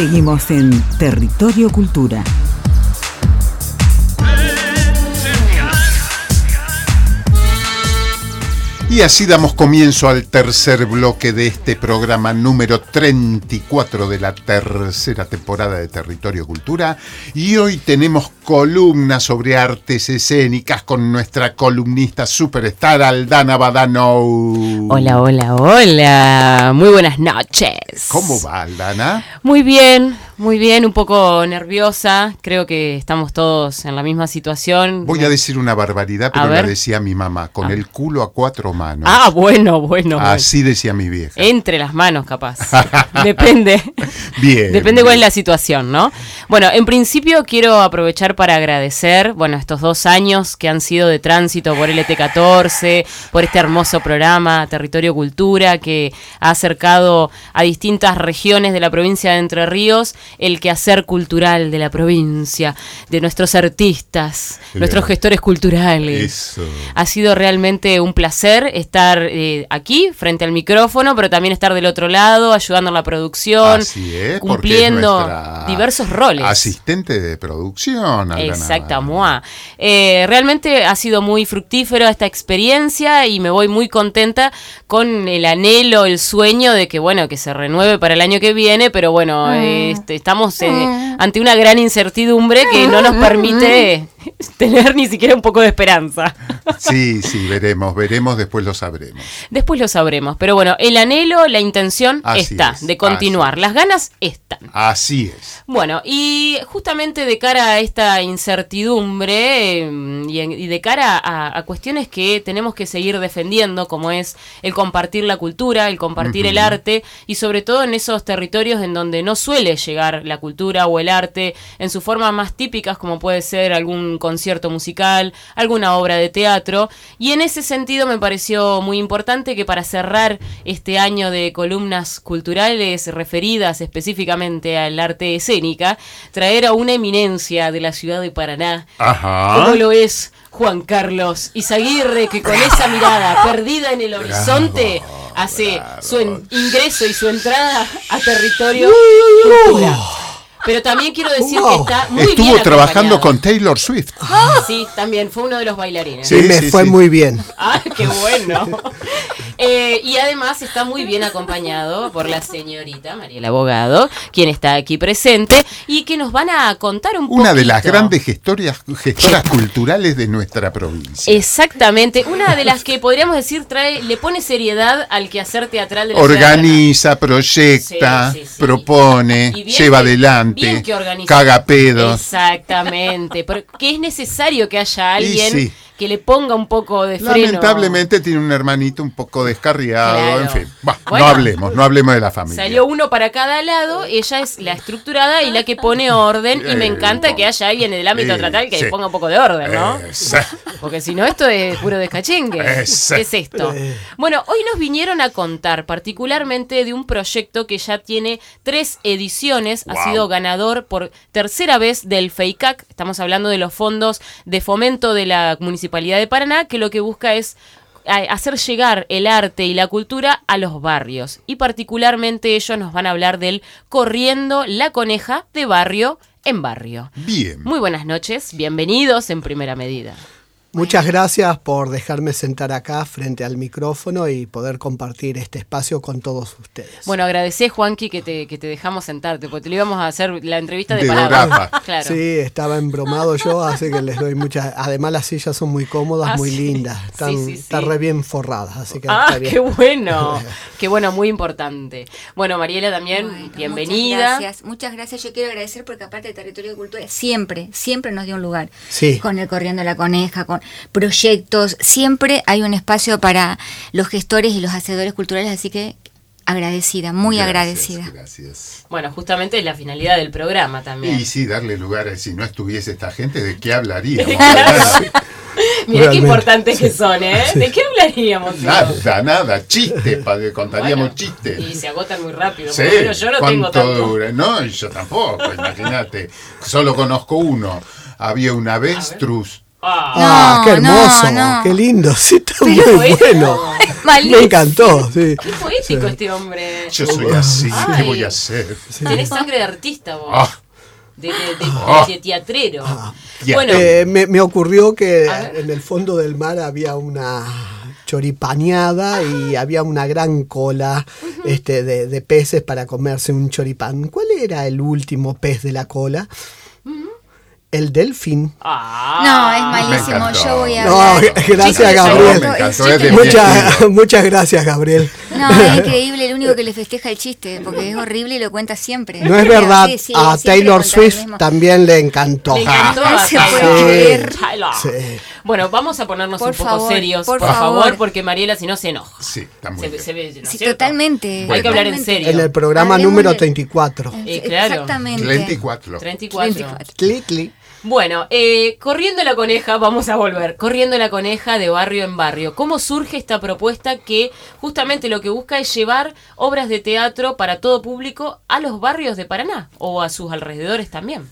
Seguimos en Territorio Cultura. Y así damos comienzo al tercer bloque de este programa número 34 de la tercera temporada de Territorio Cultura. Y hoy tenemos columnas sobre artes escénicas con nuestra columnista superstar Aldana Badano. Hola, hola, hola. Muy buenas noches. ¿Cómo va Aldana? Muy bien, muy bien, un poco nerviosa. Creo que estamos todos en la misma situación. Voy a decir una barbaridad, pero la decía mi mamá, con ah. el culo a cuatro manos. Ah, bueno, bueno. Así decía mi vieja. Entre las manos, capaz. Depende. Bien. Depende cuál es la situación, ¿no? Bueno, en principio quiero aprovechar para agradecer, bueno, estos dos años que han sido de tránsito por el ET14, por este hermoso programa Territorio Cultura que ha acercado a distintas regiones de la provincia de Entre Ríos el quehacer cultural de la provincia, de nuestros artistas, nuestros gestores culturales. Ha sido realmente un placer estar eh, aquí frente al micrófono, pero también estar del otro lado, ayudando en la producción, cumpliendo diversos roles. Asistente de producción. Exacto, eh, realmente ha sido muy fructífero esta experiencia y me voy muy contenta con el anhelo, el sueño de que bueno que se renueve para el año que viene, pero bueno, mm. este, estamos eh, mm. ante una gran incertidumbre que no nos permite tener ni siquiera un poco de esperanza. Sí, sí, veremos, veremos, después lo sabremos. Después lo sabremos, pero bueno, el anhelo, la intención está de continuar, las ganas están. Así es. Bueno, y justamente de cara a esta incertidumbre em, y, de cara a, cuestiones que tenemos que seguir defendiendo, como es el compartir la cultura, el compartir el arte, y sobre todo en esos territorios en donde no suele llegar la cultura o el arte en sus formas más típicas, como puede ser algún concierto musical, alguna obra de teatro. Y en ese sentido me pareció muy importante que para cerrar este año de columnas culturales referidas específicamente al arte escénica, traer a una eminencia de la ciudad de Paraná, como lo es Juan Carlos Izaguirre, que con esa mirada perdida en el horizonte hace su ingreso y su entrada a territorio cultura. Pero también quiero decir que está muy Estuvo bien trabajando con Taylor Swift. Ah, sí, también fue uno de los bailarines. Sí, me fue muy bien. Ah, qué bueno. Eh, y además está muy bien acompañado por la señorita Mariela Abogado, quien está aquí presente y que nos van a contar un poco. Una de las grandes gestoras culturales de nuestra provincia. Exactamente, una de las que podríamos decir trae, le pone seriedad al quehacer teatral de la Organiza, proyecta, propone, lleva adelante, caga pedos. Exactamente, porque es necesario que haya alguien que le ponga un poco de freno. Lamentablemente tiene un hermanito un poco descarriado, en fin. no hablemos, no hablemos de la familia. Salió uno para cada lado, ella es la estructurada y la que pone orden y me encanta que haya alguien en el ámbito tratal que le ponga un poco de orden, ¿no? Porque si no esto es puro descachengue. ¿Qué es esto? Bueno, hoy nos vinieron a contar particularmente de un proyecto que ya tiene tres ediciones, ha sido ganador por tercera vez del FEICAC, estamos hablando de los fondos de fomento de la municipalidad de Paraná, que lo que busca es hacer llegar el arte y la cultura a los barrios. Y particularmente ellos nos van a hablar del Corriendo la Coneja de barrio en barrio. Bien. Muy buenas noches, bienvenidos en primera medida. Muchas gracias por dejarme sentar acá frente al micrófono y poder compartir este espacio con todos ustedes. Bueno, agradecé, Juanqui, que te, que te dejamos sentarte, porque te lo íbamos a hacer la entrevista de, palabras. Claro. Sí, estaba embromado yo, así que les doy muchas. Además, las sillas son muy cómodas, ah, muy lindas. Están, Están re bien forradas, así que. Ah, qué bueno. qué bueno, muy importante. Bueno, Mariela también, bienvenida. Muchas gracias, muchas gracias. Yo quiero agradecer porque, aparte de Territorio de Cultura, siempre, siempre nos dio un lugar. Sí. Con el Corriendo la Coneja, con proyectos, siempre hay un espacio para los gestores y los hacedores culturales, así que agradecida, muy agradecida. Gracias. Bueno, justamente es la finalidad del programa también. Y sí, darle lugar, si no estuviese esta gente, ¿de qué hablaríamos? Mira qué importantes que son, ¿eh? ¿De qué hablaríamos? Nada, nada, chistes, contaríamos chistes. Y se agotan muy rápido. Sí, yo no tengo tanto. dura? No, yo tampoco, imagínate. Solo conozco uno. Había un avestruz Ah, qué hermoso, qué lindo, sí, está muy bueno. Me encantó, sí. Qué poético este hombre. Yo soy así, ¿qué voy a hacer? Tenés sangre de artista vos. Ah. De, de, ah. teatrero. Ah. Bueno, eh, me, me, ocurrió que en el fondo del mar había una choripaneada y había una gran cola este, de, de, peces para comerse un choripán. ¿Cuál era el último pez de la cola? El delfín. Ah, no, es malísimo. Yo voy a. No, gracias, Gabriel. muchas, muchas gracias, Gabriel. No, es increíble. El único que le festeja el chiste, porque es horrible y lo cuenta siempre. No es verdad. a Taylor Swift también le encantó. Le encantó ah, sí. Bueno, vamos a ponernos un poco serios, por, favor. porque Mariela, si no, se enoja. Sí, está muy se, bien. sí, totalmente. Hay que hablar en serio. En el programa número 34. Eh, claro. Exactamente. 34. 34. 34. Bueno, eh, Corriendo la Coneja, vamos a volver. Corriendo la Coneja de barrio en barrio. ¿Cómo surge esta propuesta que justamente lo que busca es llevar obras de teatro para todo público a los barrios de Paraná o a sus alrededores también?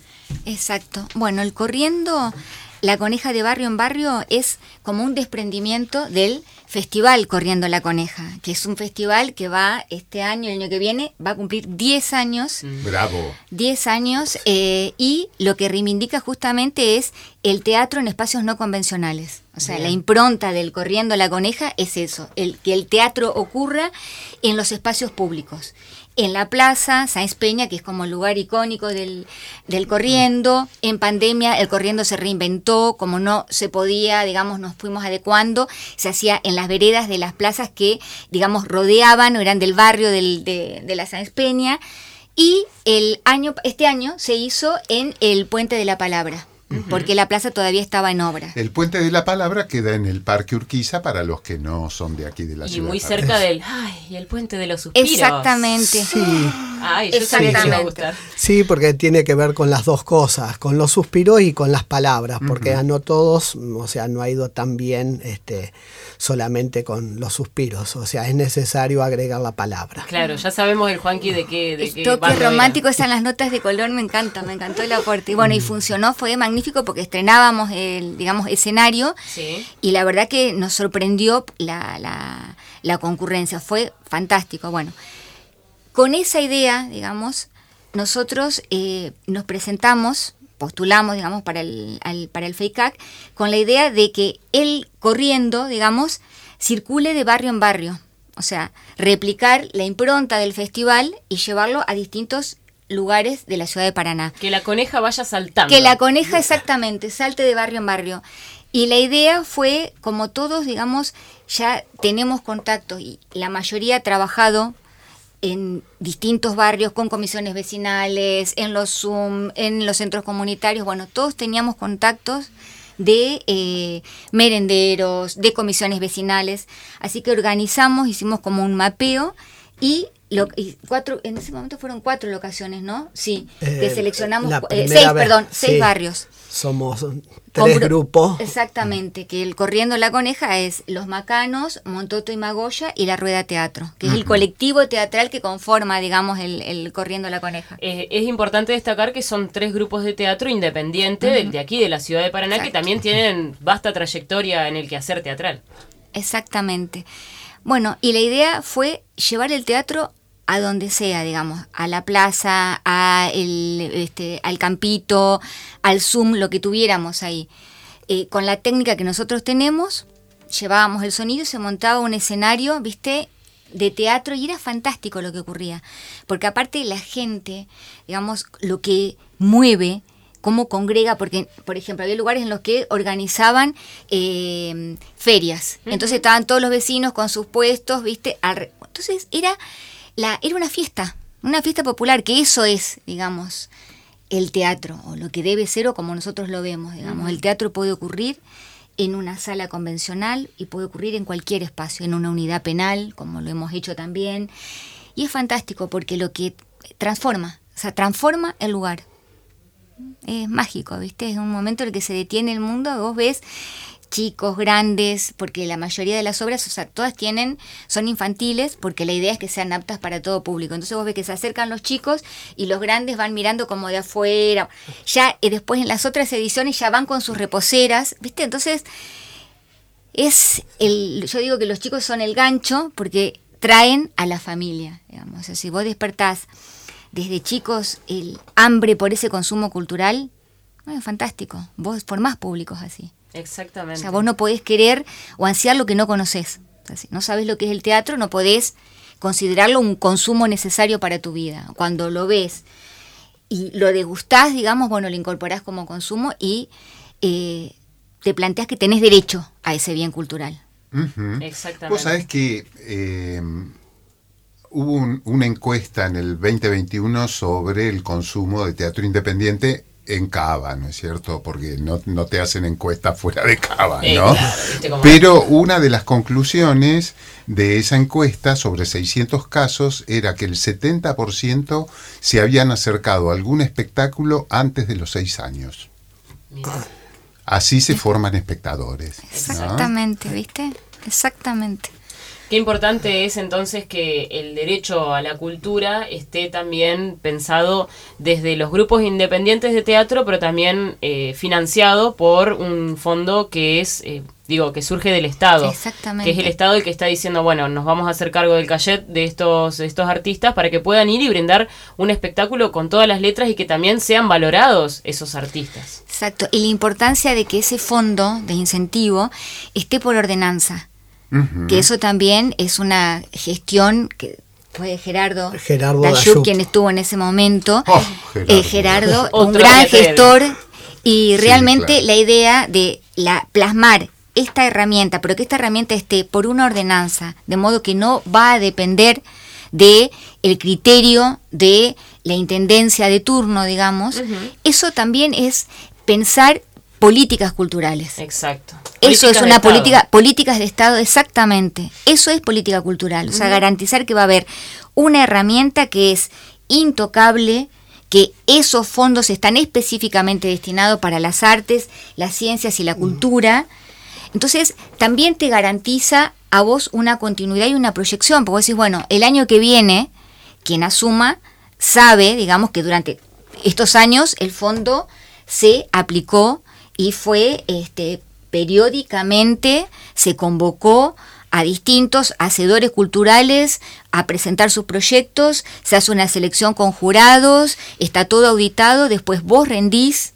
Exacto. Bueno, el Corriendo la coneja de barrio en barrio es como un desprendimiento del festival Corriendo la Coneja, que es un festival que va este año, el año que viene, va a cumplir 10 años. Mm. Bravo. 10 años eh, y lo que reivindica justamente es el teatro en espacios no convencionales. O sea, la impronta del Corriendo la Coneja es eso, el, que el teatro ocurra en los espacios públicos en la plaza, Sáenz Peña, que es como el lugar icónico del, del, corriendo. En pandemia el corriendo se reinventó, como no se podía, digamos, nos fuimos adecuando, se hacía en las veredas de las plazas que, digamos, rodeaban o eran del barrio del, de, de la Sáenz Peña. Y el año, este año se hizo en el Puente de la Palabra porque la plaza todavía estaba en obra. El puente de la palabra queda en el Parque Urquiza para los que no son de aquí de la ciudad. Y muy cerca del, ay, el puente de los suspiros. Exactamente. Sí. Ay, yo Exactamente. Sí, porque tiene que ver con las dos cosas, con los suspiros y con las palabras, porque a no todos, o sea, no ha ido tan bien este solamente con los suspiros, o sea, es necesario agregar la palabra. Claro, ya sabemos el Juanqui de qué de qué toque romántico están las notas de color, me encanta, me encantó el aporte. Y bueno, y mm. funcionó, fue magnífico porque estrenábamos el, digamos, escenario y la verdad que nos sorprendió la, la, la concurrencia, fue fantástico. Bueno, con esa idea, digamos, nosotros eh, nos presentamos postulamos, digamos, para el, para el FEICAC, con la idea de que él corriendo, digamos, circule de barrio en barrio. O sea, replicar la impronta del festival y llevarlo a distintos lugares de la ciudad de Paraná. Que la coneja vaya saltando. Que la coneja exactamente, salte de barrio en barrio. Y la idea fue, como todos, digamos, ya tenemos contacto y la mayoría ha trabajado en distintos barrios con comisiones vecinales, en los Zoom, en los centros comunitarios, bueno, todos teníamos contactos de eh, merenderos, de comisiones vecinales, así que organizamos, hicimos como un mapeo y lo, cuatro, en ese momento fueron cuatro locaciones, ¿no? Sí, que eh, seleccionamos, eh, seis, perdón, seis barrios. Somos tres grupos. Exactamente, que el Corriendo la Coneja es Los Macanos, Montoto y Magoya y La Rueda Teatro, que es el colectivo teatral que conforma, digamos, el, Corriendo la Coneja. Eh, es importante destacar que son tres grupos de teatro independientes de, aquí, de la ciudad de Paraná, que también tienen vasta trayectoria en el quehacer teatral. Exactamente. Bueno, y la idea fue llevar el teatro a donde sea, digamos, a la plaza, a el, este, al campito, al Zoom, lo que tuviéramos ahí. Eh, con la técnica que nosotros tenemos, llevábamos el sonido, se montaba un escenario, viste, de teatro y era fantástico lo que ocurría. Porque aparte la gente, digamos, lo que mueve, cómo congrega, porque, por ejemplo, había lugares en los que organizaban eh, ferias. Entonces estaban todos los vecinos con sus puestos, viste. Entonces era era una fiesta, una fiesta popular, que eso es, digamos, el teatro, o lo que debe ser, o como nosotros lo vemos, digamos. El teatro puede ocurrir en una sala convencional y puede ocurrir en cualquier espacio, en una unidad penal, como lo hemos hecho también. Y es fantástico porque lo que transforma, o sea, transforma el lugar. Es mágico, ¿viste? Es un momento en el que se detiene el mundo, vos ves chicos, grandes, porque la mayoría de las obras, o sea, todas tienen, son infantiles, porque la idea es que sean aptas para todo público. Entonces vos ves que se acercan los chicos y los grandes van mirando como de afuera. Ya y después en las otras ediciones ya van con sus reposeras, ¿viste? Entonces es el, yo digo que los chicos son el gancho porque traen a la familia, digamos. O sea, si vos despertás desde chicos el hambre por ese consumo cultural, es fantástico. Vos formás públicos así. Exactamente. O sea, vos no podés querer o ansiar lo que no conoces. O sea, si no sabes lo que es el teatro, no podés considerarlo un consumo necesario para tu vida. Cuando lo ves y lo degustás, digamos, bueno, lo incorporás como consumo y eh, te planteas que tenés derecho a ese bien cultural. Exactamente. Vos sabés que eh, hubo un- una encuesta en el 2021 sobre el consumo de teatro independiente en Cava, ¿no es cierto? Porque no, no te hacen encuesta fuera de Cava, ¿no? claro, ¿viste cómo Pero una de las conclusiones de esa encuesta sobre 600 casos era que el 70% se habían acercado a algún espectáculo antes de los 6 años. Así se forman espectadores. ¿no? Exactamente, ¿viste? Exactamente. Qué importante es entonces que el derecho a la cultura esté también pensado desde los grupos independientes de teatro, pero también eh, financiado por un fondo que es, eh, digo, que surge del Estado. Exactamente. Que es el Estado el que está diciendo, bueno, nos vamos a hacer cargo del cachet de estos, de estos artistas para que puedan ir y brindar un espectáculo con todas las letras y que también sean valorados esos artistas. Exacto. Y la importancia de que ese fondo de incentivo esté por ordenanza. Que eso también es una gestión que fue Gerardo, Gerardo Dayuk, Dayuk. quien estuvo en ese momento. Oh, Gerardo. Eh, Gerardo, un gran gestor y Sí, realmente claro. la idea de la plasmar esta herramienta, pero que esta herramienta esté por una ordenanza, de modo que no va a depender de el criterio de la intendencia de turno, digamos. Eso también es pensar políticas culturales. Exacto. Eso es una Estado. política, políticas de Estado, exactamente. Eso es política cultural. O sea, garantizar que va a haber una herramienta que es intocable, que esos fondos están específicamente destinados para las artes, las ciencias y la cultura. Entonces, también te garantiza a vos una continuidad y una proyección, porque vos decís, bueno, el año que viene, quien asuma sabe, digamos, que durante estos años el fondo se aplicó y fue este, periódicamente, se convocó a distintos hacedores culturales a presentar sus proyectos, se hace una selección con jurados, está todo auditado, después vos rendís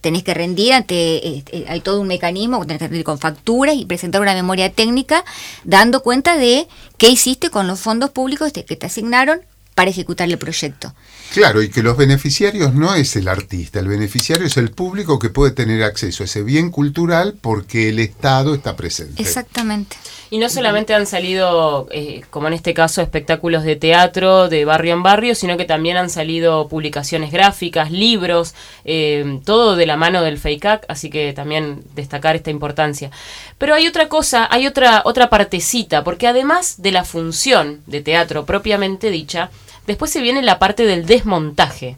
tenés que rendir ante, este, hay todo un mecanismo, tenés que rendir con facturas y presentar una memoria técnica dando cuenta de qué hiciste con los fondos públicos que te asignaron para ejecutar el proyecto. Claro, y que los beneficiarios no es el artista, el beneficiario es el público que puede tener acceso a ese bien cultural porque el Estado está presente. Exactamente. Y no solamente han salido, eh, como en este caso, espectáculos de teatro de barrio en barrio, sino que también han salido publicaciones gráficas, libros, eh, todo de la mano del FEICAC, así que también destacar esta importancia. Pero hay otra cosa, hay otra, otra partecita, porque además de la función de teatro propiamente dicha, después se viene la parte del desmontaje.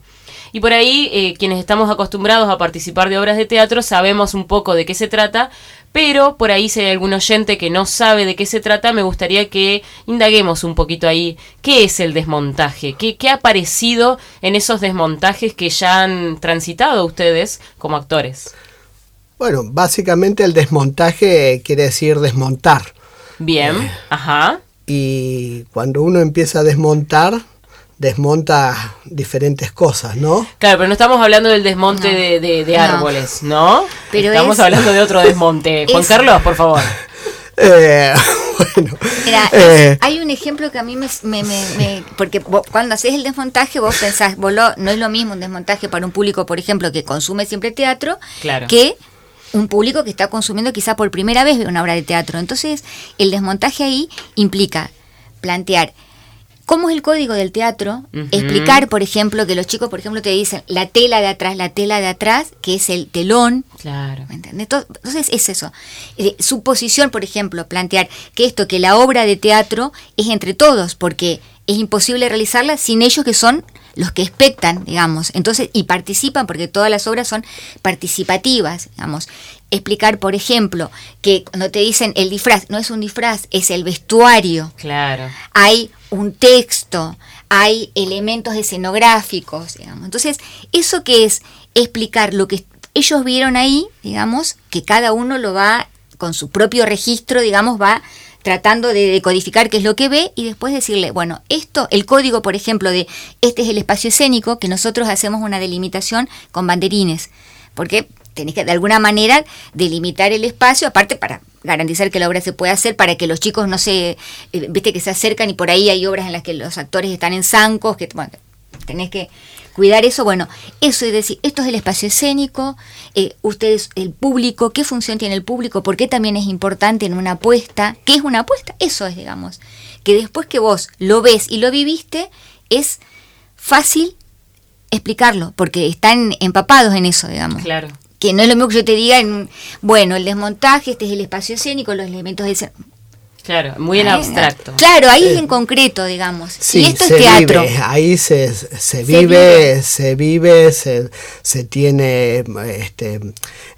Y por ahí, eh, quienes estamos acostumbrados a participar de obras de teatro, sabemos un poco de qué se trata, pero por ahí si hay algún oyente que no sabe de qué se trata, me gustaría que indaguemos un poquito ahí qué es el desmontaje, qué, qué ha aparecido en esos desmontajes que ya han transitado ustedes como actores. Bueno, básicamente el desmontaje quiere decir desmontar. Bien, ajá. Y cuando uno empieza a desmontar, desmonta diferentes cosas, ¿no? Claro, pero no estamos hablando del desmonte No. de, de- de No. árboles, ¿no? Pero estamos es- hablando de otro desmonte. Juan es- Carlos, por favor. Eh, bueno, Mira, eh, hay un ejemplo que a mí me... me- me- me- porque vos- cuando haces el desmontaje, vos pensás, vos lo- no es lo mismo un desmontaje para un público, por ejemplo, que consume siempre teatro, Claro. que un público que está consumiendo quizá por primera vez una obra de teatro. Entonces, el desmontaje ahí implica plantear cómo es el código del teatro, explicar, por ejemplo, que los chicos, por ejemplo, te dicen la tela de atrás, la tela de atrás, que es el telón, Claro. ¿Me entendés? To- Entonces es eso. Eh, su posición, por ejemplo, plantear que esto, que la obra de teatro es entre todos, porque es imposible realizarla sin ellos que son los que expectan, digamos, entonces, y participan, porque todas las obras son participativas, digamos. Explicar, por ejemplo, que cuando te dicen el disfraz, no es un disfraz, es el vestuario Claro. hay un texto, hay elementos escenográficos, digamos. Entonces, eso que es explicar lo que ellos vieron ahí, digamos, que cada uno lo va con su propio registro, digamos, va tratando de decodificar qué es lo que ve y después decirle, bueno, esto, el código, por ejemplo, de este es el espacio escénico, que nosotros hacemos una delimitación con banderines, porque tenés que de alguna manera delimitar el espacio, aparte para garantizar que la obra se pueda hacer, para que los chicos no se, eh, viste que se acercan y por ahí hay obras en las que los actores están en zancos, que bueno, tenés que cuidar eso, bueno, eso es decir, esto es el espacio escénico, eh, ustedes, el público, qué función tiene el público, por qué también es importante en una apuesta, qué es una apuesta, eso es, digamos, que después que vos lo ves y lo viviste, es fácil explicarlo, porque están empapados en eso, digamos. Claro. Que no es lo mismo que yo te diga, en, bueno, el desmontaje, este es el espacio escénico, los elementos de Claro, muy en abstracto. Claro, ahí es en concreto, digamos. Sí, y esto se es teatro. Vive, ahí se, se, vive, se vive, se, se tiene este,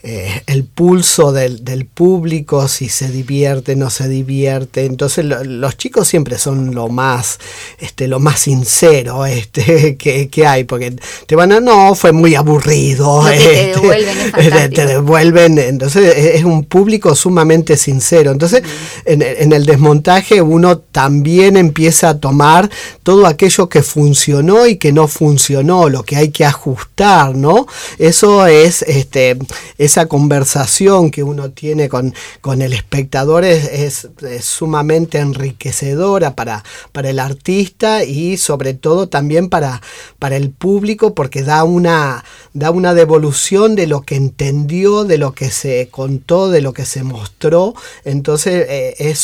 eh, el pulso del, del, público, si se divierte, no se divierte. Entonces lo, los chicos siempre son lo más, este, lo más sincero este, que, que hay, porque te van a, no, fue muy aburrido. Lo que este, te devuelven es te, fantástico. te devuelven, entonces es un público sumamente sincero. Entonces, en, en el desmontaje uno también empieza a tomar todo aquello que funcionó y que no funcionó, lo que hay que ajustar, ¿no? Eso es este, esa conversación que uno tiene con, con el espectador es, sumamente enriquecedora para, para el artista y sobre todo también para, para el público porque da una, da una devolución de lo que entendió, de lo que se contó, de lo que se mostró. Entonces eh, es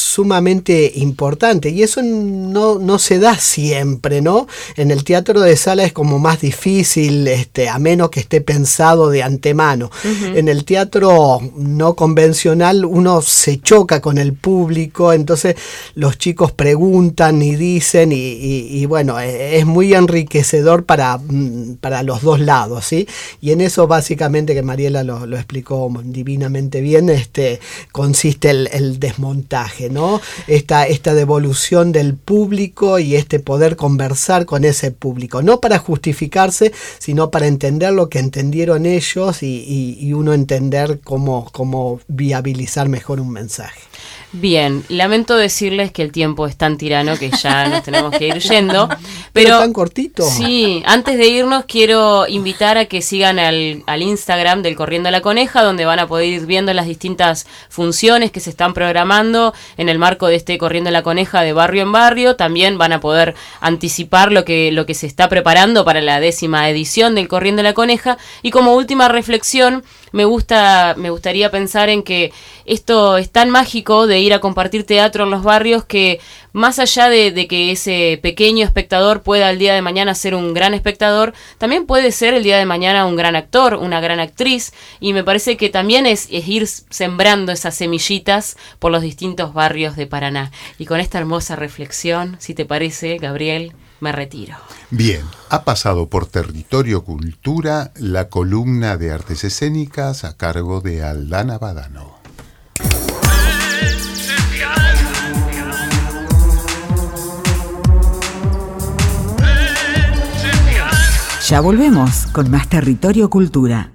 importante y eso no, no, se da siempre, ¿no? En el teatro de sala es como más difícil, este, a menos que esté pensado de antemano. Uh -huh. En el teatro no convencional uno se choca con el público, entonces los chicos preguntan y dicen y, y, y bueno, e, es muy enriquecedor para, mm, para los dos lados, ¿sí? Y en eso básicamente que Mariela lo, lo explicó divinamente bien, este, consiste el, el desmontaje, Esta, esta devolución del público y este poder conversar con ese público, no para justificarse, sino para entender lo que entendieron ellos y, y, y uno entender cómo, cómo viabilizar mejor un mensaje. Bien, lamento decirles que el tiempo es tan tirano que ya nos tenemos que ir yendo. Pero, pero tan cortito. Sí, antes de irnos quiero invitar a que sigan al, al, Instagram del Corriendo a la Coneja, donde van a poder ir viendo las distintas funciones que se están programando en el marco de este Corriendo a la Coneja de barrio en barrio. También van a poder anticipar lo que, lo que se está preparando para la décima edición del Corriendo a la Coneja. Y como última reflexión, me gusta, me gustaría pensar en que esto es tan mágico de ir a compartir teatro en los barrios que más allá de, que ese pequeño espectador pueda el día de mañana ser un gran espectador, también puede ser el día de mañana un gran actor, una gran actriz, y me parece que también es, es ir sembrando esas semillitas por los distintos barrios de Paraná. Y con esta hermosa reflexión, si te parece, Gabriel, me retiro. Bien, ha pasado por Territorio Cultura la columna de artes escénicas a cargo de Aldana Badano. Ya volvemos con más Territorio Cultura.